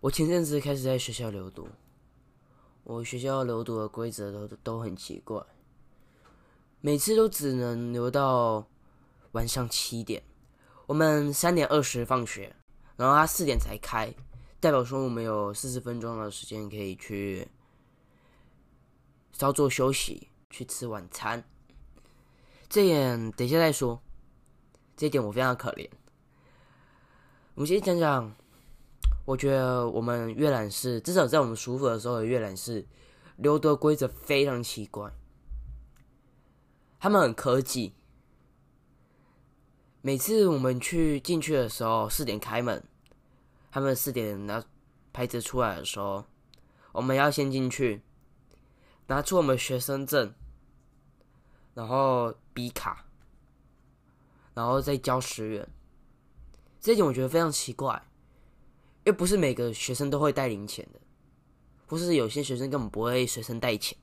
我前阵子开始在学校留读，我学校留读的规则都都很奇怪，每次都只能留到晚上七点。我们三点二十放学，然后他四点才开，代表说我们有四十分钟的时间可以去稍作休息，去吃晚餐。这点等一下再说，这点我非常可怜。我们先讲讲。我觉得我们阅览室至少在我们舒服的时候的阅览室，留的规则非常奇怪。他们很科技，每次我们去进去的时候，四点开门，他们四点拿牌子出来的时候，我们要先进去，拿出我们学生证，然后笔卡，然后再交十元。这点我觉得非常奇怪。又不是每个学生都会带零钱的，或是有些学生根本不会随身带钱，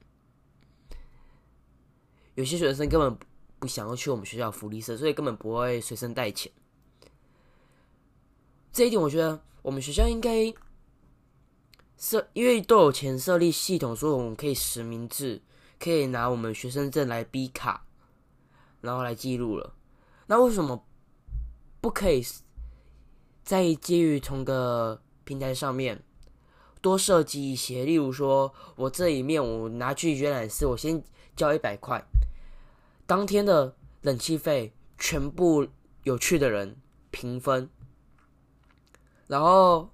有些学生根本不想要去我们学校福利社，所以根本不会随身带钱。这一点我觉得我们学校应该设，因为都有钱设立系统，说我们可以实名制，可以拿我们学生证来逼卡，然后来记录了。那为什么不可以？在基于同个平台上面多设计一些，例如说，我这一面我拿去阅览室，我先交一百块，当天的冷气费全部有趣的人平分，然后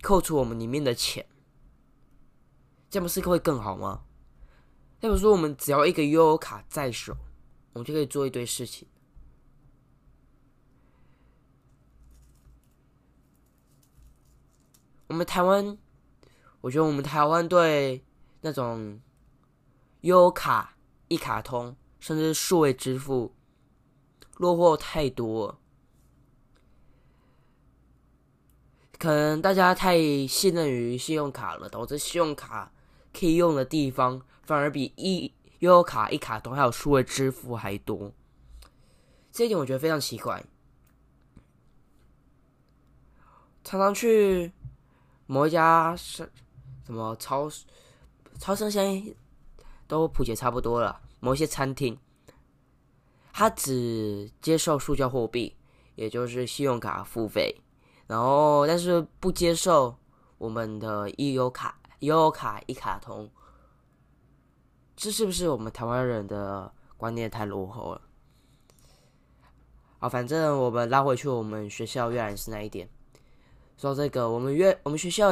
扣除我们里面的钱，这样不是会更好吗？再比如说我们只要一个 UO 卡在手，我们就可以做一堆事情。我们台湾，我觉得我们台湾对那种优卡、一卡通，甚至数位支付落后太多。可能大家太信任于信用卡了，导致信用卡可以用的地方反而比一优卡、一卡通还有数位支付还多。这一点我觉得非常奇怪，常常去。某一家是什么超超市，现在都普及差不多了。某一些餐厅，他只接受塑胶货币，也就是信用卡付费，然后但是不接受我们的悠游卡、悠卡一卡通。这是不是我们台湾人的观念太落后了？好，反正我们拉回去我们学校阅览室那一点。说这个，我们约我们学校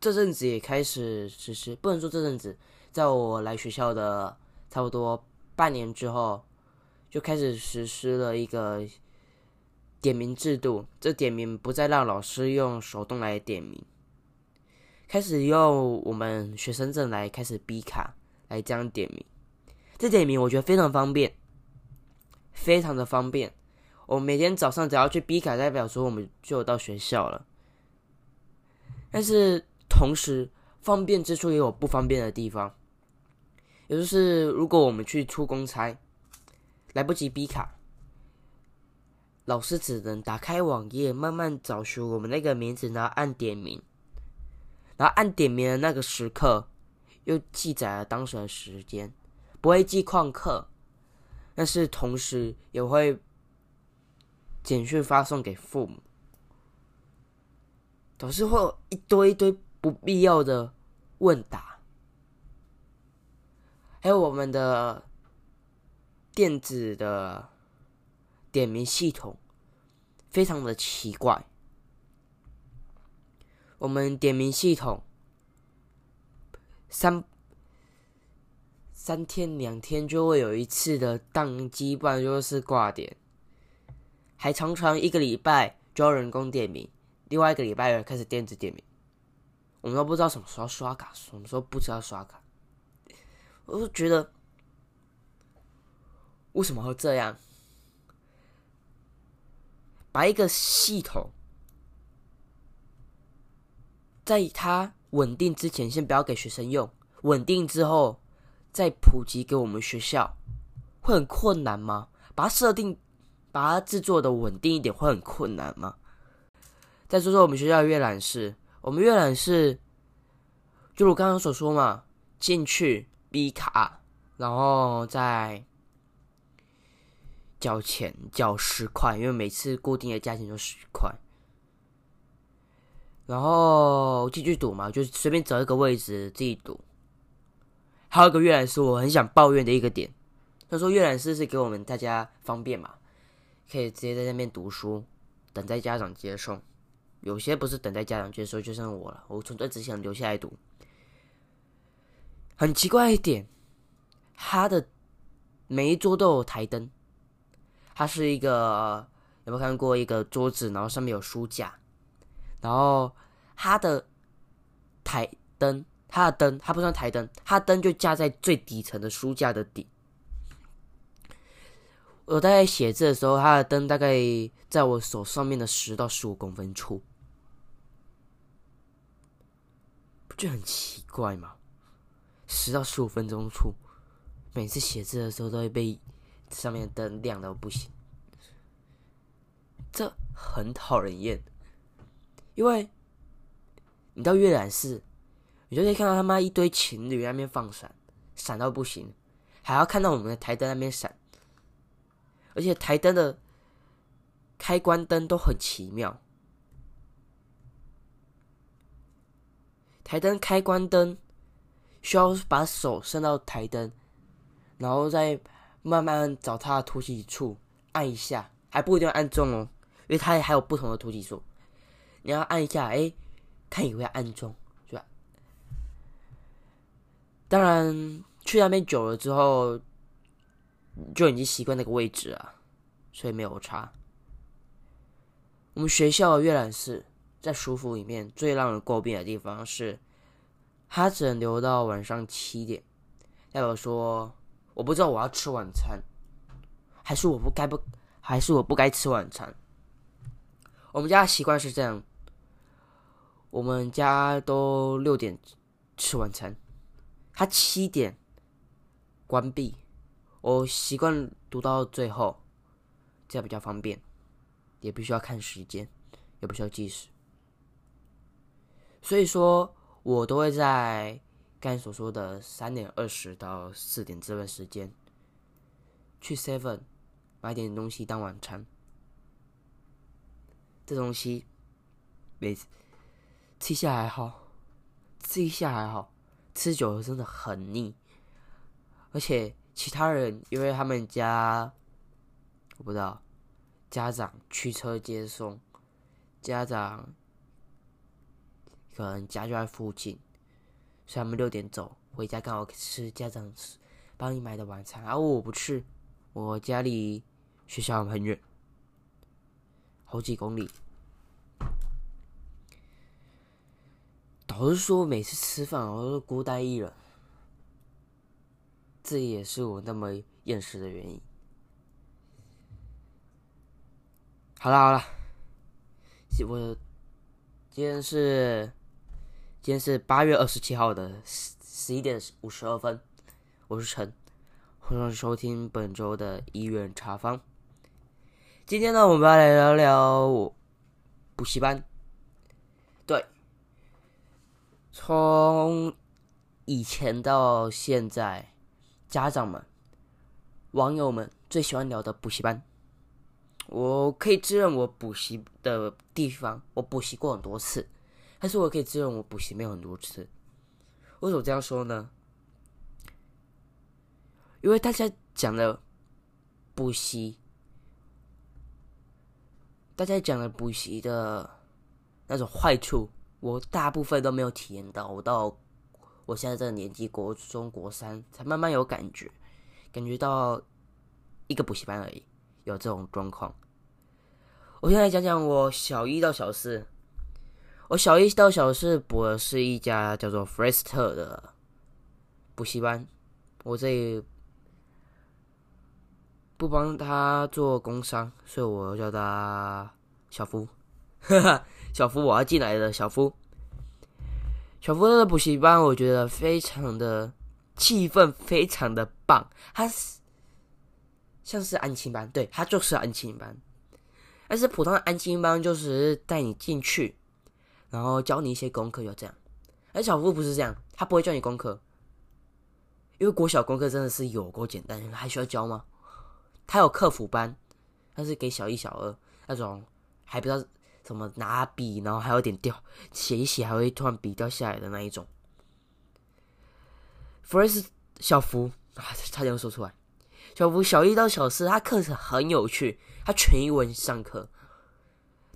这阵子也开始实施，不能说这阵子，在我来学校的差不多半年之后，就开始实施了一个点名制度。这点名不再让老师用手动来点名，开始用我们学生证来开始 B 卡来这样点名。这点名我觉得非常方便，非常的方便。我每天早上只要去 B 卡，代表说我们就到学校了。但是同时，方便之处也有不方便的地方。也就是，如果我们去出公差，来不及逼卡，老师只能打开网页，慢慢找寻我们那个名字，然后按点名。然后按点名的那个时刻，又记载了当时的时间，不会记旷课，但是同时也会简讯发送给父母。总是会有一堆一堆不必要的问答，还有我们的电子的点名系统非常的奇怪。我们点名系统三三天两天就会有一次的宕机，不然就是挂点，还常常一个礼拜就要人工点名。另外一个礼拜开始电子点名，我们都不知道什么时候刷卡，什么时候不知道刷卡。我就觉得，为什么会这样？把一个系统，在它稳定之前，先不要给学生用；稳定之后，再普及给我们学校，会很困难吗？把它设定，把它制作的稳定一点，会很困难吗？再说说我们学校的阅览室，我们阅览室，就如刚刚所说嘛，进去 B 卡，然后再交钱，交十块，因为每次固定的价钱就十块。然后进去赌嘛，就随便找一个位置自己赌。还有一个阅览室，我很想抱怨的一个点，他说阅览室是给我们大家方便嘛，可以直接在那边读书，等待家长接送。有些不是等待家长接送，就像我了，我纯粹只想留下来读。很奇怪一点，他的每一桌都有台灯，它是一个有没有看过一个桌子，然后上面有书架。然后它的台灯，它的灯，它不算台灯，它灯就架在最底层的书架的底。我大概写字的时候，它的灯大概在我手上面的十到十五公分处，不就很奇怪吗？十到十五分钟处，每次写字的时候都会被上面的灯亮到不行，这很讨人厌。因为你到阅览室，你就可以看到他妈一堆情侣那边放闪，闪到不行，还要看到我们的台灯那边闪，而且台灯的开关灯都很奇妙，台灯开关灯需要把手伸到台灯，然后再慢慢找它的凸起处按一下，还不一定要按中哦，因为它还有不同的凸起处。你要按一下，哎，看有没有按中，是吧？当然，去那边久了之后，就已经习惯那个位置了，所以没有差。我们学校的阅览室在书府里面最让人诟病的地方是，它只能留到晚上七点。代表说，我不知道我要吃晚餐，还是我不该不，还是我不该吃晚餐。我们家习惯是这样。我们家都六点吃晚餐，他七点关闭。我习惯读到最后，这样比较方便，也不需要看时间，也不需要计时。所以说，我都会在刚才所说的三点二十到四点这段时间，去 Seven 买点东西当晚餐。这东西每次。吃一下还好，吃一下还好，吃久了真的很腻。而且其他人，因为他们家我不知道，家长驱车接送，家长可能家就在附近，所以他们六点走回家，刚好吃家长帮你买的晚餐。而我不去，我家里学校很远，好几公里。老实说，每次吃饭我都孤单一人，这也是我那么厌世的原因。好了好了，我今天是今天是八月二十七号的十十一点五十二分，我是陈，欢迎收听本周的医院查房。今天呢，我们要来聊聊我补习班。对。从以前到现在，家长们、网友们最喜欢聊的补习班，我可以自认我补习的地方，我补习过很多次，但是我可以自认我补习没有很多次。为什么这样说呢？因为大家讲的补习，大家讲的补习的那种坏处。我大部分都没有体验到，我到我现在这个年纪，国中、国三才慢慢有感觉，感觉到一个补习班而已有这种状况。我现在讲讲我小一到小四，我小一到小四补的是一家叫做 f r e s t 的补习班，我这不帮他做工商，所以我叫他小夫，哈哈。小夫，我要进来了。小夫，小夫的补习班，我觉得非常的气氛，非常的棒。他是像是安亲班，对他就是安亲班。但是普通的安亲班就是带你进去，然后教你一些功课，就这样。而小夫不是这样，他不会教你功课，因为国小功课真的是有够简单，还需要教吗？他有客服班，他是给小一、小二那种还不知道怎么拿笔，然后还有点掉，写一写还会突然笔掉下来的那一种。弗瑞斯小福啊，差点说出来。小福小一到小四，他课程很有趣，他全英文上课，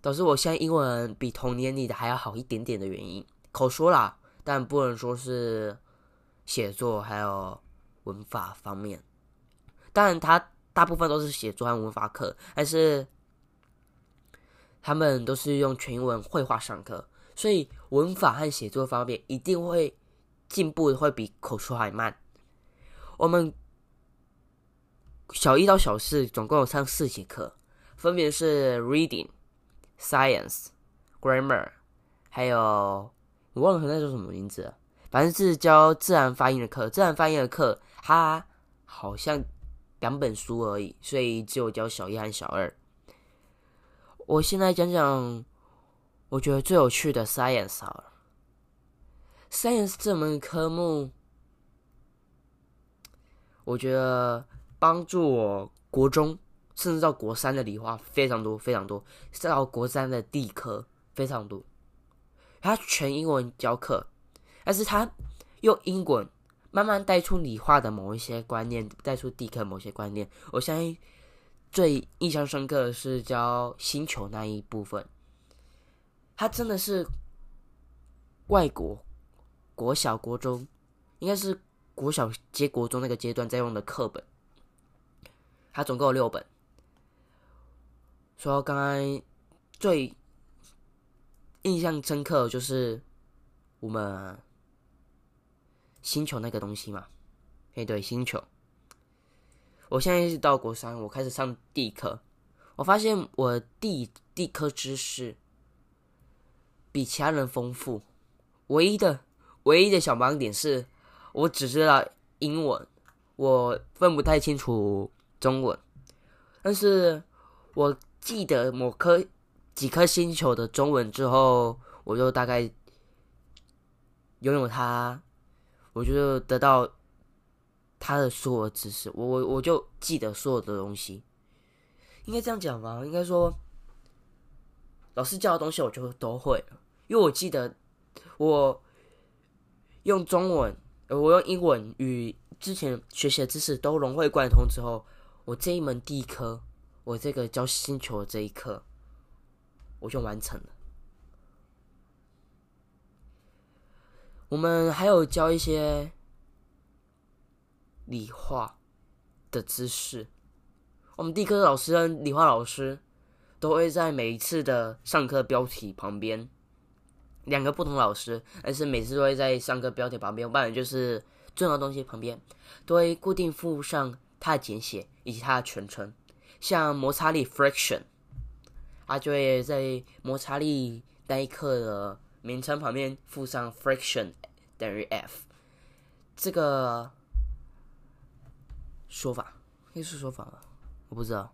导致我现在英文比同年里的还要好一点点的原因。口说啦，但不能说是写作还有文法方面。当然，他大部分都是写作和文法课，但是他们都是用全英文绘画上课，所以文法和写作方面一定会。进步会比口说还慢。我们小一到小四总共有上四节课，分别是 reading、science、grammar，还有我忘了那叫什么名字，反正是教自然发音的课。自然发音的课，它好像两本书而已，所以只有教小一和小二。我现在讲讲我觉得最有趣的 science 好了。Science 这门科目，我觉得帮助我国中甚至到国三的理化非常多非常多，再到国三的地科非常多。他全英文教课，但是他用英文慢慢带出理化的某一些观念，带出地科某些观念。我相信最印象深刻的是教星球那一部分，他真的是外国。国小、国中，应该是国小接国中那个阶段在用的课本，它总共有六本。说刚刚最印象深刻就是我们星球那个东西嘛，哎，对，星球。我现在是到国三，我开始上地科，我发现我地地科知识比其他人丰富，唯一的。唯一的小盲点是，我只知道英文，我分不太清楚中文。但是我记得某颗几颗星球的中文之后，我就大概拥有它，我就得到他的所有知识。我我我就记得所有的东西，应该这样讲吧？应该说，老师教的东西我就都会了，因为我记得我。用中文，我用英文与之前学习的知识都融会贯通之后，我这一门第一科，我这个教星球的这一课，我就完成了。我们还有教一些理化的知识，我们第一科老师跟理化老师都会在每一次的上课标题旁边。两个不同老师，但是每次都会在上课标题旁边，不然就是重要东西旁边，都会固定附上它的简写以及它的全称。像摩擦力 （friction），它就会在摩擦力那一课的名称旁边附上 friction 等于 F 这个说法，那是说法？我不知道。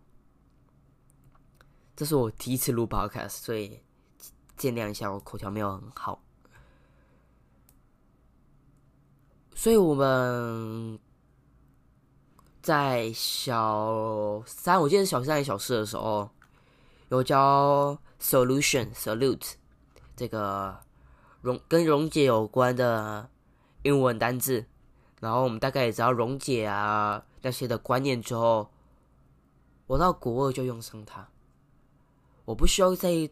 这是我第一次录 podcast，所以。见谅一下，我口条没有很好，所以我们在小三，我记得是小三还是、小四的时候，有教 solution salute 这个溶跟溶解有关的英文单字，然后我们大概也知道溶解啊那些的观念之后，我到国二就用上它，我不需要再。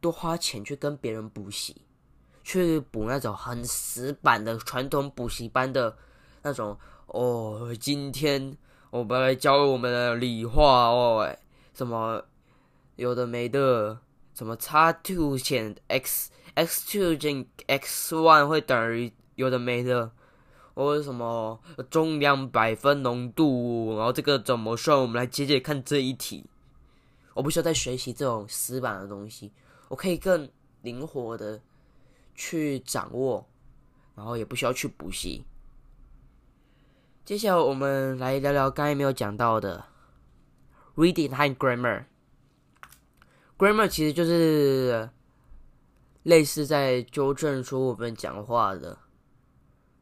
多花钱去跟别人补习，去补那种很死板的传统补习班的那种哦。今天我们来教我们的理化哦，什么有的没的，什么 x two 减 x x two 减 x one 会等于有的没的，或者什么重量百分浓度，然后这个怎么算？我们来接着看这一题。我不需要再学习这种死板的东西。我可以更灵活的去掌握，然后也不需要去补习。接下来我们来聊聊刚才没有讲到的 reading 和 grammar。grammar 其实就是类似在纠正说我们讲话的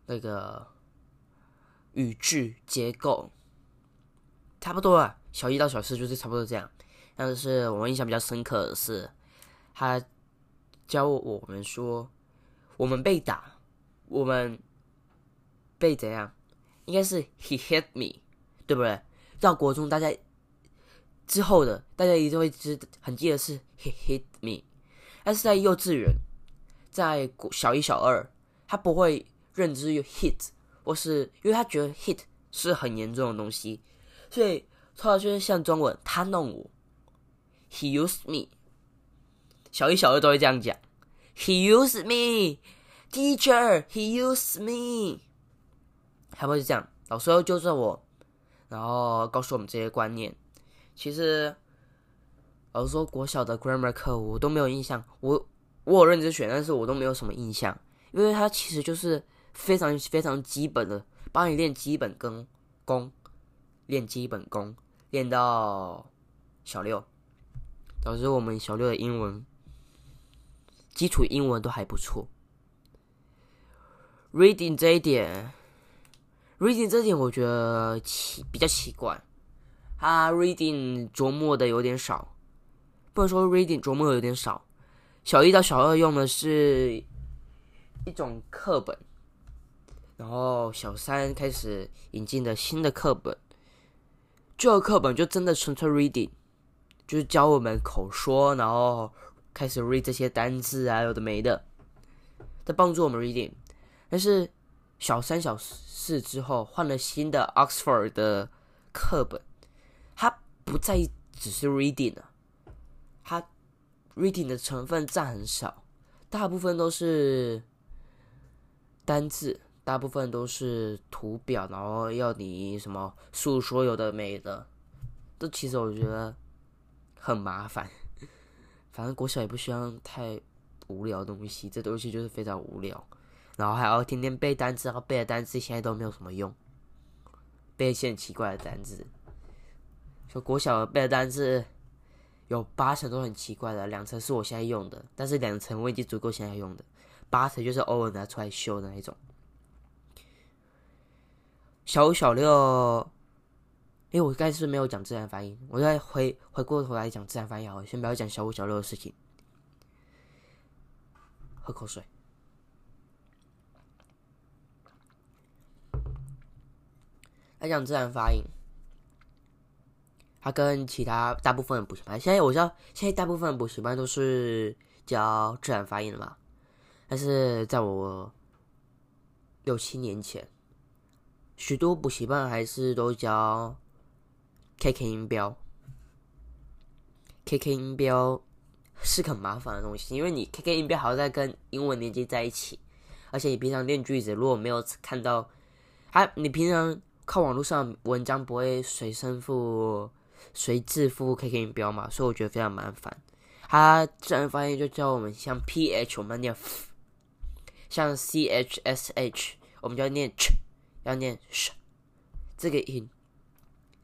那个语句结构，差不多啊。小一到小四就是差不多这样。但是我们印象比较深刻的是，他教我们说，我们被打，我们被怎样？应该是 he hit me，对不对？到国中大家之后的大家一定会知很记得是 he hit me。但是在幼稚园，在小一、小二，他不会认知有 hit，或是因为他觉得 hit 是很严重的东西，所以他就是像中文，他弄我，he used me。小一、小二都会这样讲，he used me，teacher，he used me，还会是这样，老师要纠正我，然后告诉我们这些观念。其实。老师说，国小的 grammar 课我都没有印象，我我有认真选，但是我都没有什么印象，因为它其实就是非常非常基本的，帮你练基本功，功练基本功，练到小六，导致我们小六的英文基础英文都还不错。reading 这一点，reading 这一点我觉得奇比较奇怪，他 reading 琢磨的有点少。不能说 reading 琢磨的有点少，小一到小二用的是一种课本，然后小三开始引进的新的课本，旧课本就真的纯粹 reading，就是教我们口说，然后开始 read 这些单字啊，有的没的，在帮助我们 reading。但是小三、小四之后换了新的 Oxford 的课本，它不再只是 reading 了。它 reading 的成分占很少，大部分都是单字，大部分都是图表，然后要你什么述说有的没的，这其实我觉得很麻烦。反正国小也不需要太无聊的东西，这东西就是非常无聊，然后还要天天背单词，然后背的单词现在都没有什么用，背一些很奇怪的单词，说国小背的单词。有八成都很奇怪的，两层是我现在用的，但是两层我已经足够现在用的，八成就是偶尔拿出来修的那一种。小五、小六，因为我刚才是没有讲自然发音，我再回回过头来讲自然发音好，先不要讲小五、小六的事情。喝口水。来讲自然发音。它跟其他大部分的补习班，现在我知道，现在大部分的补习班都是教自然发音的嘛。但是在我六七年前，许多补习班还是都教 K K 音标。K K 音标是很麻烦的东西，因为你 K K 音标还要再跟英文连接在一起，而且你平常练句子如果没有看到，啊，你平常靠网络上文章不会随身附。随字符 K K 音标嘛，所以我觉得非常麻烦。它自然发音就教我们像 P H 我们念 F，像 C H S H 我们就要念 Ch，要念 Sh，这个音，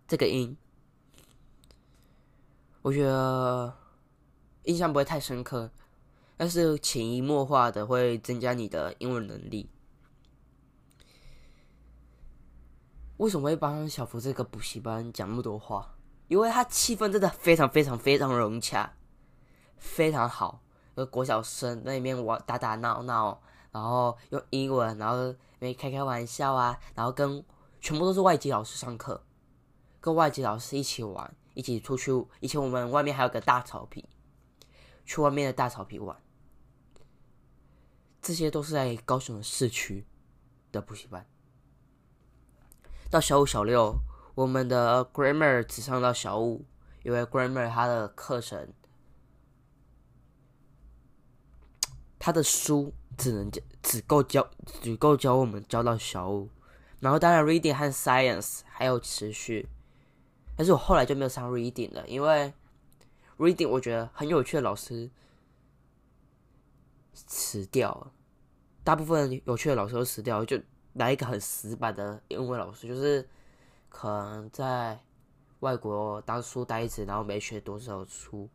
这个音，我觉得印象不会太深刻，但是潜移默化的会增加你的英文能力。为什么会帮小福这个补习班讲那么多话？因为他气氛真的非常非常非常融洽，非常好。呃，国小生那里面玩打打闹闹，然后用英文，然后没开开玩笑啊，然后跟全部都是外籍老师上课，跟外籍老师一起玩，一起出去。以前我们外面还有个大草坪，去外面的大草坪玩。这些都是在高雄市区的补习班。到小五、小六。我们的 grammar 只上到小五，因为 grammar 它的课程，它的书只能教只够教只够教我们教到小五，然后当然 reading 和 science 还有持续，但是我后来就没有上 reading 了，因为 reading 我觉得很有趣的老师辞掉了，大部分有趣的老师都辞掉，就来一个很死板的英文老师，就是。可能在外国当书呆子，然后没学多少书，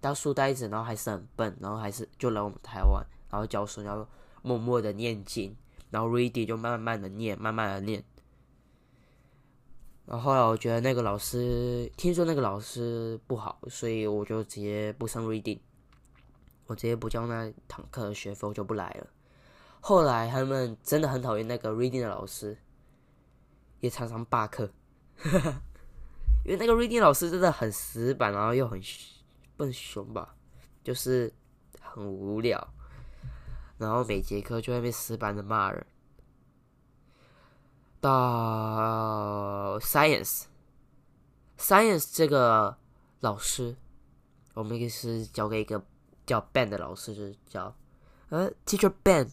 当书呆子，然后还是很笨，然后还是就来我们台湾，然后教书，然后默默的念经，然后 ready 就慢慢的念，慢慢的念。然后后来我觉得那个老师，听说那个老师不好，所以我就直接不上 reading，我直接不交那堂课的学费，我就不来了。后来他们真的很讨厌那个 reading 的老师，也常常罢课，因为那个 reading 老师真的很死板，然后又很笨熊吧，就是很无聊，然后每节课就会被死板的骂人。到 science，science 这个老师，我们也是交给一个叫 Ben 的老师，就是叫，呃，Teacher Ben，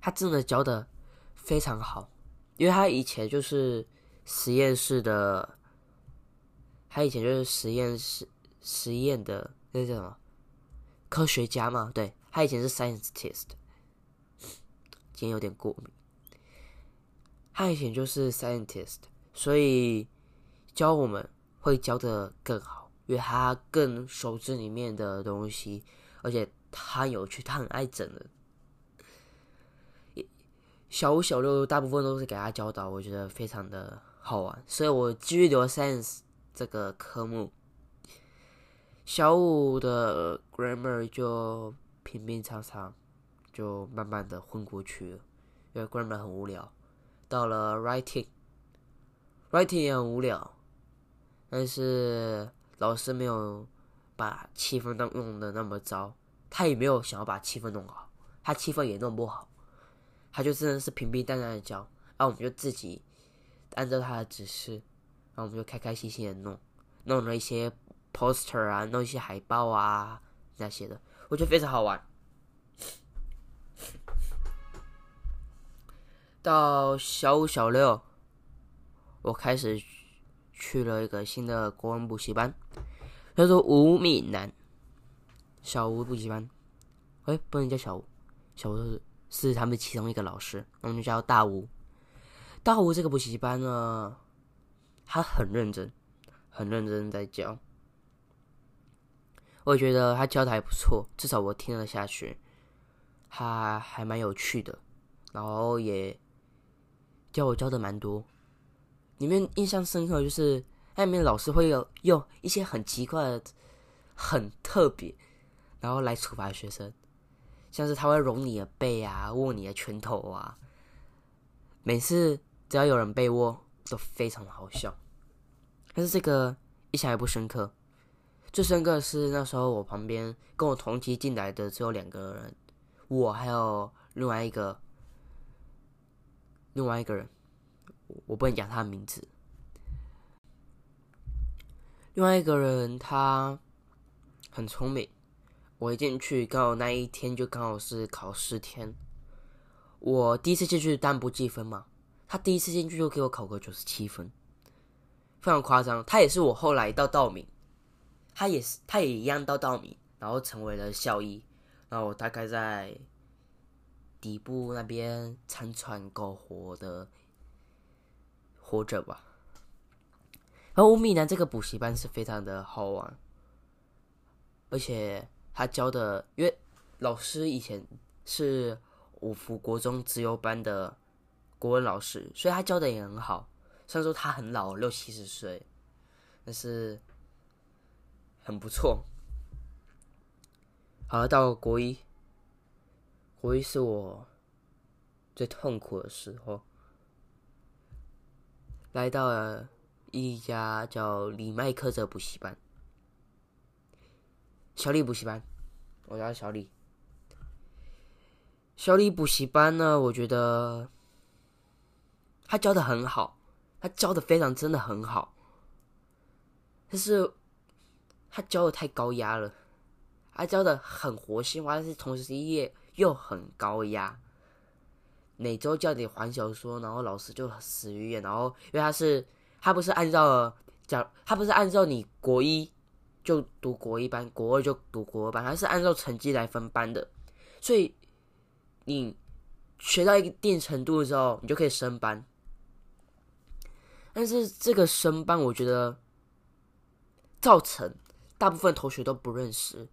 他真的教的非常好，因为他以前就是实验室的，他以前就是实验室实验的那叫什么科学家嘛，对他以前是 scientist，今天有点过敏。他以前就是 scientist，所以教我们会教的更好，因为他更熟知里面的东西，而且他有趣，他很爱整人。小五、小六大部分都是给他教导，我觉得非常的好玩，所以我继续留 science 这个科目。小五的 grammar 就平平常常，就慢慢的混过去了，因为根本很无聊。到了 writing，writing 也很无聊，但是老师没有把气氛弄弄的那么糟，他也没有想要把气氛弄好，他气氛也弄不好，他就真的是平平淡淡的教，然后我们就自己按照他的指示，然后我们就开开心心的弄，弄了一些 poster 啊，弄一些海报啊那些的，我觉得非常好玩。到小五、小六，我开始去了一个新的国文补习班，叫做吴敏南小吴补习班。哎，不能叫小吴，小吴是是他们其中一个老师，我们就叫大吴。大吴这个补习班呢，他很认真，很认真在教。我觉得他教的还不错，至少我听了下去，他还蛮有趣的，然后也。教我教的蛮多，里面印象深刻就是那里面老师会有用一些很奇怪的、很特别，然后来处罚学生，像是他会揉你的背啊，握你的拳头啊。每次只要有人被握，都非常的好笑。但是这个印象还不深刻，最深刻的是那时候我旁边跟我同期进来的只有两个人，我还有另外一个。另外一个人，我不能讲他的名字。另外一个人他很聪明，我一进去刚好那一天就刚好是考试天。我第一次进去但不计分嘛，他第一次进去就给我考个九十七分，非常夸张。他也是我后来到道明，他也是他也一样到稻米，然后成为了校医。然后大概在。底部那边残喘苟活的活着吧。然后乌米南这个补习班是非常的好玩，而且他教的，因为老师以前是五福国中自由班的国文老师，所以他教的也很好。虽然说他很老，六七十岁，但是很不错。好了，到国一。国一是我最痛苦的时候，来到了一家叫李麦克的补习班，小李补习班，我叫小李。小李补习班呢，我觉得他教的很好，他教的非常真的很好，但是他教的太高压了，他教的很活性化，但是同时也。又很高压，每周叫你还小说，然后老师就死鱼眼，然后因为他是他不是按照讲，他不是按照你国一就读国一班，国二就读国二班，他是按照成绩来分班的，所以你学到一定程度的时候，你就可以升班。但是这个升班，我觉得造成大部分同学都不认识，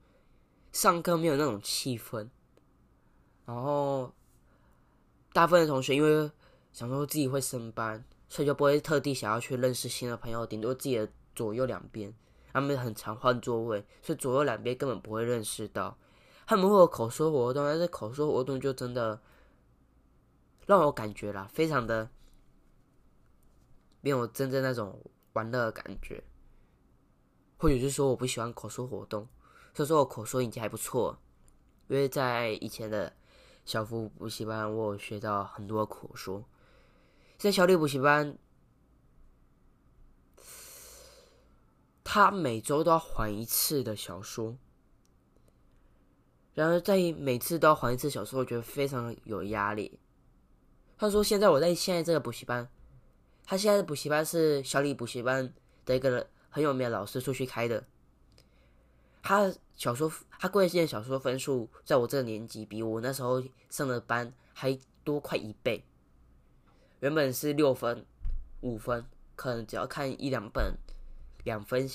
上课没有那种气氛，然后大部分的同学因为想说自己会升班，所以就不会特地想要去认识新的朋友，顶多自己的左右两边，他们很常换座位，所以左右两边根本不会认识到。他们会有口说活动，但是口说活动就真的让我感觉啦，非常的没有真正那种玩乐的感觉。或者是说我不喜欢口说活动，所以说我口说已经还不错，因为在以前的小福补习班，我有学到很多口说。在小李补习班，他每周都要还一次的小说，然而在每次都要还一次小说，我觉得非常有压力。他说：“现在我在现在这个补习班，他现在的补习班是小李补习班的一个。”很有名的老师出去开的，他小说他贵县小说分数，在我这个年级比我那时候上的班还多快一倍。原本是六分、五分，可能只要看一两本两分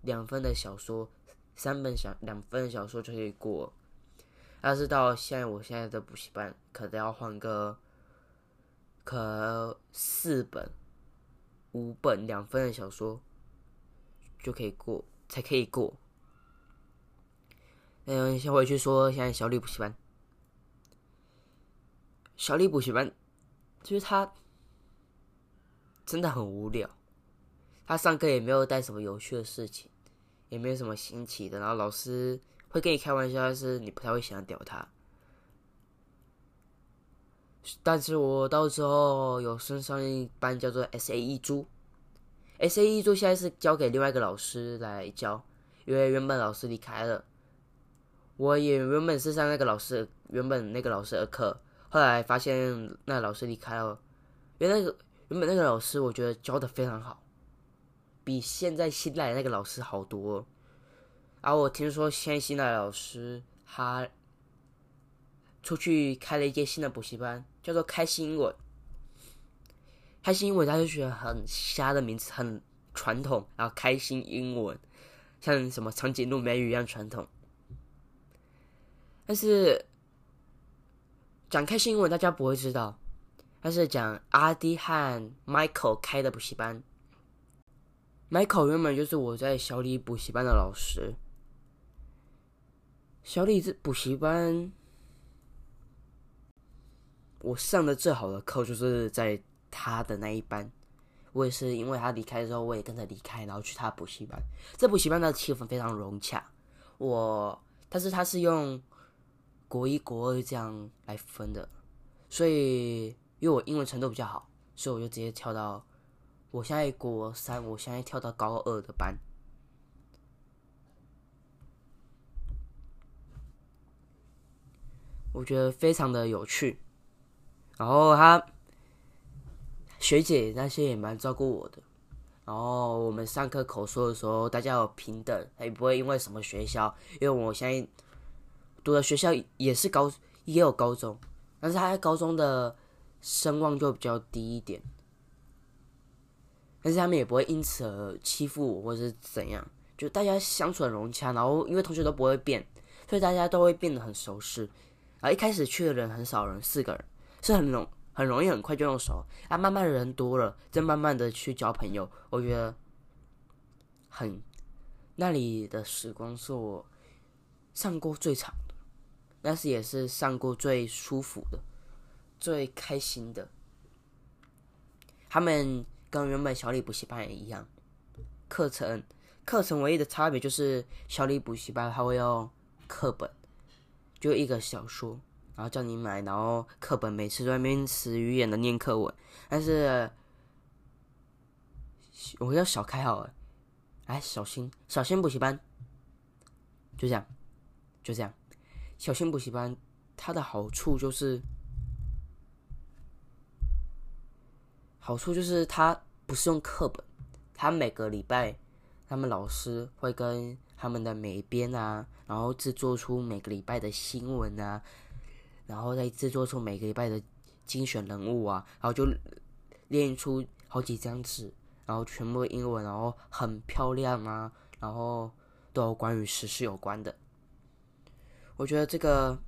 两分的小说，三本小两分的小说就可以过。但是到现在，我现在的补习班可能要换个，可四本、五本两分的小说。就可以过，才可以过。嗯，先回去说，现在小李补习班，小李补习班就是他真的很无聊，他上课也没有带什么有趣的事情，也没有什么新奇的，然后老师会跟你开玩笑，但是你不太会想屌他。但是我到时候有升上一班叫做 S A E 猪。S A E 做现在是交给另外一个老师来教，因为原本老师离开了。我也原本是上那个老师原本那个老师的课，后来发现那老师离开了。原那个原本那个老师我觉得教的非常好，比现在新来的那个老师好多。而我听说现在新来的老师他出去开了一间新的补习班，叫做开心英文。开心英文，他就觉得很瞎的名字，很传统。然后开心英文，像什么长颈鹿美语一样传统。但是讲开心英文，大家不会知道。但是讲阿迪和 Michael 开的补习班，Michael 原本就是我在小李补习班的老师。小李这补习班，我上的最好的课就是在。他的那一班，我也是因为他离开之后，我也跟着离开，然后去他补习班。这补习班的气氛非常融洽。我，但是他是用国一、国二这样来分的，所以因为我英文程度比较好，所以我就直接跳到我现在国三，我现在跳到高二的班。我觉得非常的有趣，然后他。学姐那些也蛮照顾我的，然后我们上课口说的时候，大家有平等，也不会因为什么学校，因为我现在读的学校也是高，也有高中，但是他在高中的声望就比较低一点，但是他们也不会因此而欺负我或者是怎样，就大家相处很融洽，然后因为同学都不会变，所以大家都会变得很熟识，然后一开始去的人很少人，四个人是很容。很容易很快就用手啊，慢慢的人多了，再慢慢的去交朋友，我觉得很那里的时光是我上过最长的，但是也是上过最舒服的、最开心的。他们跟原本小李补习班也一样，课程课程唯一的差别就是小李补习班他会用课本，就一个小说。然后叫你买，然后课本每次都在那边死鱼眼的念课文，但是我要小开好了，哎，小新，小新补习班，就这样，就这样，小新补习班它的好处就是，好处就是它不是用课本，它每个礼拜他们老师会跟他们的美编啊，然后制作出每个礼拜的新闻啊。然后再制作出每个礼拜的精选人物啊，然后就练出好几张纸，然后全部英文，然后很漂亮啊，然后都有关于时事有关的。我觉得这个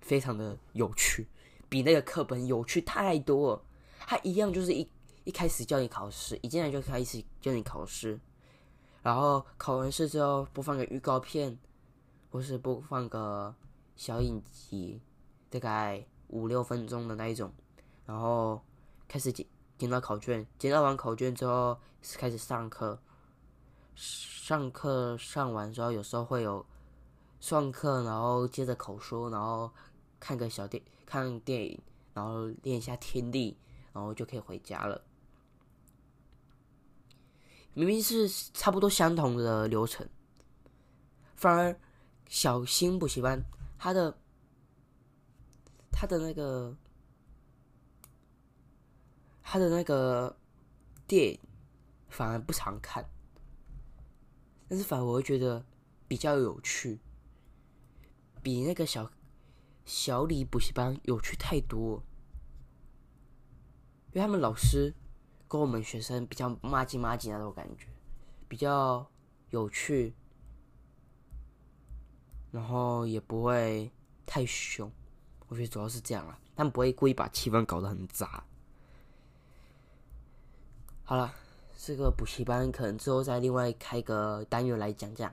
非常的有趣，比那个课本有趣太多了。它一样就是一一开始叫你考试，一进来就开始叫你考试，然后考完试之后播放个预告片，或是播放个小影集，大概五六分钟的那一种，然后开始检检到考卷，检到完考卷之后开始上课，上课上完之后有时候会有。上课，然后接着口说，然后看个小电看电影，然后练一下听力，然后就可以回家了。明明是差不多相同的流程，反而小新补习班他的他的那个他的那个电影反而不常看，但是反而我会觉得比较有趣。比那个小小李补习班有趣太多，因为他们老师跟我们学生比较麻吉麻吉那种感觉，比较有趣，然后也不会太凶。我觉得主要是这样了，但不会故意把气氛搞得很杂。好了，这个补习班可能之后再另外开个单元来讲讲。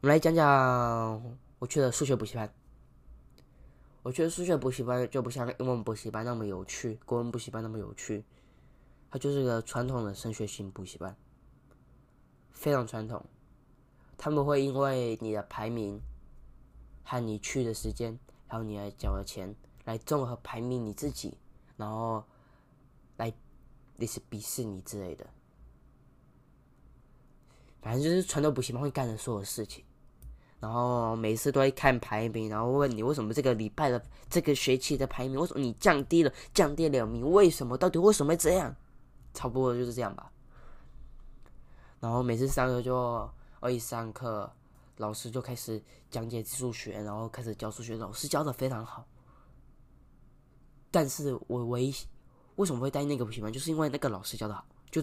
我们来讲讲。我去了数学补习班，我觉得数学补习班就不像英文补习班那么有趣，国文补习班那么有趣，它就是个传统的升学型补习班，非常传统。他们会因为你的排名和你去的时间，还有你来缴的钱，来综合排名你自己，然后来类似鄙视你之类的。反正就是传统补习班会干的所有事情。然后每次都会看排名，然后问你为什么这个礼拜的这个学期的排名，为什么你降低了，降低两名？为什么？到底为什么会这样？差不多就是这样吧。然后每次上课就，而一上课，老师就开始讲解数学，然后开始教数学，老师教的非常好。但是我唯一为什么会带那个补习班，就是因为那个老师教的好，就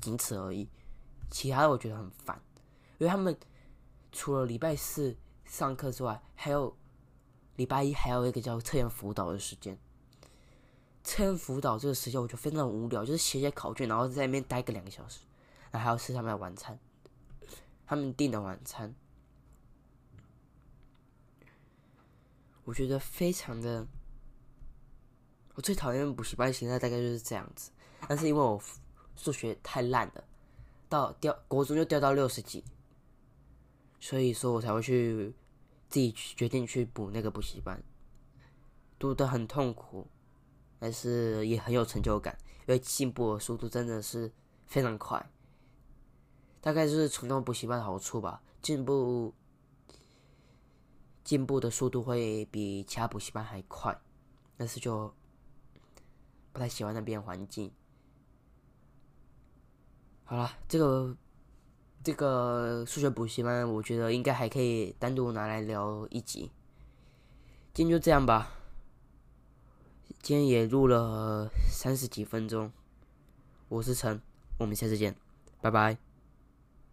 仅此而已。其他的我觉得很烦，因为他们。除了礼拜四上课之外，还有礼拜一还有一个叫测验辅导的时间。测验辅导这个时间我觉得非常无聊，就是写写考卷，然后在那边待个两个小时，然后还要吃他们的晚餐，他们订的晚餐，我觉得非常的。我最讨厌补习班现在大概就是这样子，但是因为我数学太烂了，到掉国中就掉到六十几。所以说我才会去自己决定去补那个补习班，读的很痛苦，但是也很有成就感，因为进步的速度真的是非常快。大概就是从那补习班的好处吧，进步进步的速度会比其他补习班还快，但是就不太喜欢那边环境。好了，这个。这个数学补习班，我觉得应该还可以单独拿来聊一集。今天就这样吧，今天也录了三十几分钟。我是陈，我们下次见，拜拜。